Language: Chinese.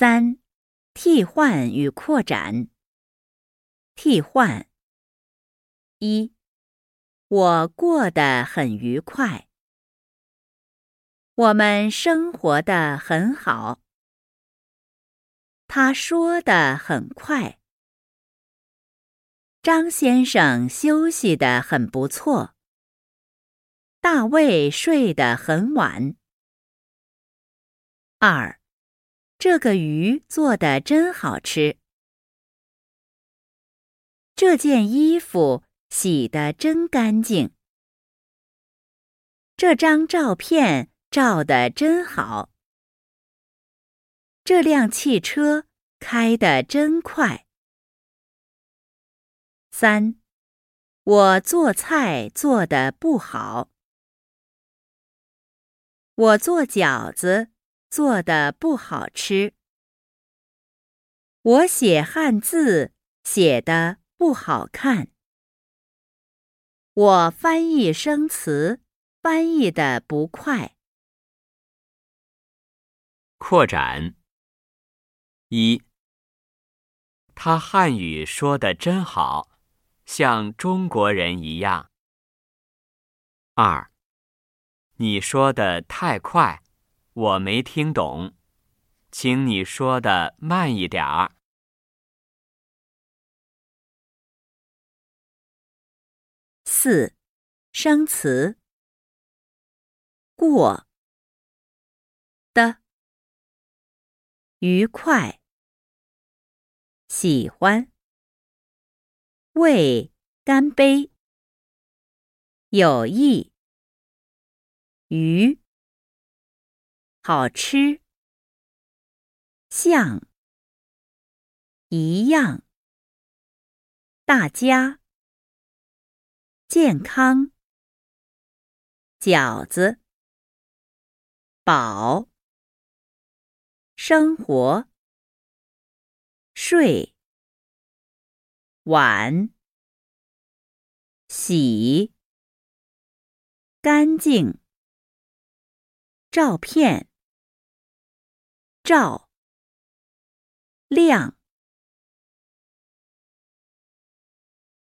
三、替换与扩展。替换：一、我过得很愉快。我们生活的很好。他说的很快。张先生休息的很不错。大卫睡得很晚。二。这个鱼做的真好吃。这件衣服洗得真干净。这张照片照得真好。这辆汽车开得真快。三，我做菜做得不好。我做饺子。做的不好吃。我写汉字写的不好看。我翻译生词翻译的不快。扩展。一，他汉语说的真好，像中国人一样。二，你说的太快。我没听懂，请你说的慢一点儿。四，生词。过的，愉快，喜欢，为干杯，有益，鱼。好吃，像，一样，大家，健康，饺子，饱，生活，睡，晚，洗，干净，照片。照亮。